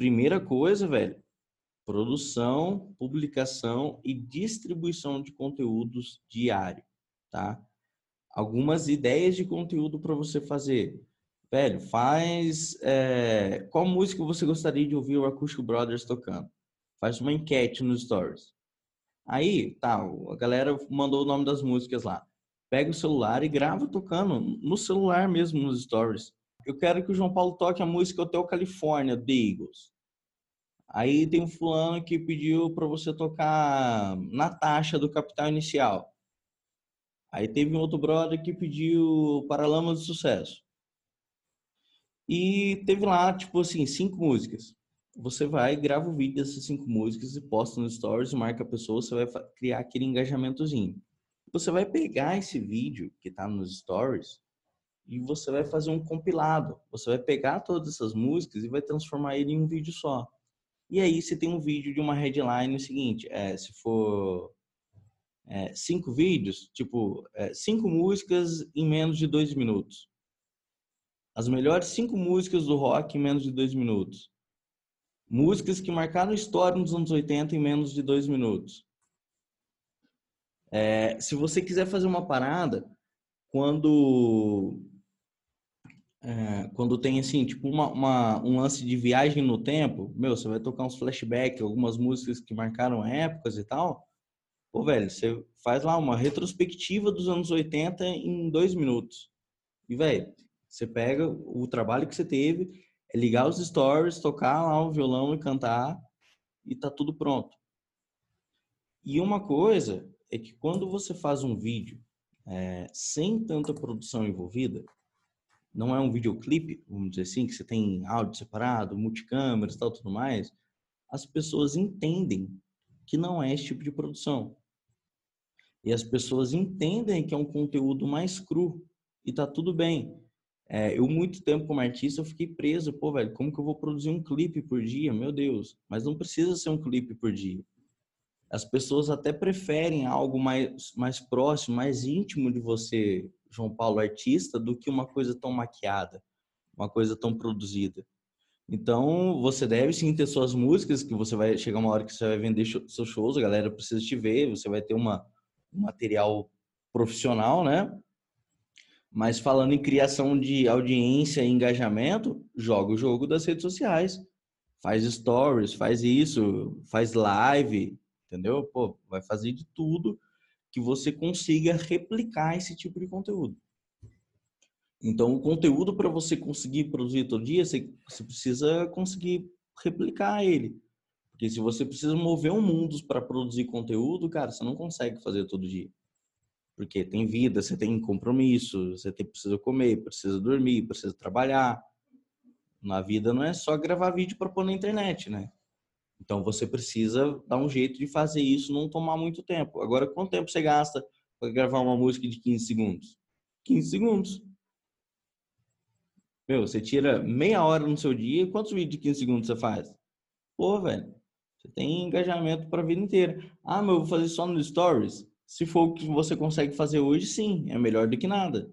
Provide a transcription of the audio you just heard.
primeira coisa, velho, produção, publicação e distribuição de conteúdos diário, tá? Algumas ideias de conteúdo para você fazer. Velho, faz. É, qual música você gostaria de ouvir o Acústico Brothers tocando? Faz uma enquete nos stories. Aí, tá, a galera mandou o nome das músicas lá. Pega o celular e grava tocando no celular mesmo, nos stories. Eu quero que o João Paulo toque a música Hotel Califórnia, The Eagles. Aí tem um fulano que pediu para você tocar Natasha do Capital Inicial. Aí teve um outro brother que pediu Paralamas do Sucesso. E teve lá, tipo assim, cinco músicas. Você vai, grava o vídeo dessas cinco músicas e posta no Stories, marca a pessoa, você vai criar aquele engajamentozinho. Você vai pegar esse vídeo que está nos Stories e você vai fazer um compilado. Você vai pegar todas essas músicas e vai transformar ele em um vídeo só. E aí você tem um vídeo de uma headline seguinte, é, se for é, cinco vídeos, tipo, é, cinco músicas em menos de dois minutos. As melhores cinco músicas do rock em menos de dois minutos. Músicas que marcaram história nos anos 80 em menos de dois minutos. É, se você quiser fazer uma parada, quando é, quando tem assim, tipo uma, uma, um lance de viagem no tempo, meu, você vai tocar uns flashbacks, algumas músicas que marcaram épocas e tal. Pô, velho, você faz lá uma retrospectiva dos anos 80 em dois minutos. E, velho, você pega o trabalho que você teve, é ligar os stories, tocar lá o violão e cantar, e tá tudo pronto. E uma coisa é que quando você faz um vídeo é, sem tanta produção envolvida, não é um videoclipe, vamos dizer assim, que você tem áudio separado, multicâmeras e tal, tudo mais, as pessoas entendem que não é esse tipo de produção. E as pessoas entendem que é um conteúdo mais cru e tá tudo bem. É, eu, muito tempo como artista, eu fiquei preso. Pô, velho, como que eu vou produzir um clipe por dia? Meu Deus. Mas não precisa ser um clipe por dia. As pessoas até preferem algo mais, mais próximo, mais íntimo de você, João Paulo artista do que uma coisa tão maquiada, uma coisa tão produzida. Então, você deve sim ter suas músicas, que você vai chegar uma hora que você vai vender seus shows, a galera precisa te ver, você vai ter uma, um material profissional, né? Mas falando em criação de audiência e engajamento, joga o jogo das redes sociais. Faz stories, faz isso, faz live, entendeu? Pô, vai fazer de tudo que você consiga replicar esse tipo de conteúdo. Então, o conteúdo para você conseguir produzir todo dia, você, precisa conseguir replicar ele. Porque se você precisa mover um mundo para produzir conteúdo, cara, você não consegue fazer todo dia. Porque tem vida, você tem compromisso, você tem, precisa comer, precisa dormir, precisa trabalhar. Na vida não é só gravar vídeo para pôr na internet, né? Então você precisa dar um jeito de fazer isso não tomar muito tempo. Agora, quanto tempo você gasta para gravar uma música de 15 segundos? 15 segundos. Meu, você tira meia hora no seu dia, quantos vídeos de 15 segundos você faz? Pô, velho, você tem engajamento para a vida inteira. Ah, mas eu vou fazer só no Stories? Se for o que você consegue fazer hoje, sim, é melhor do que nada.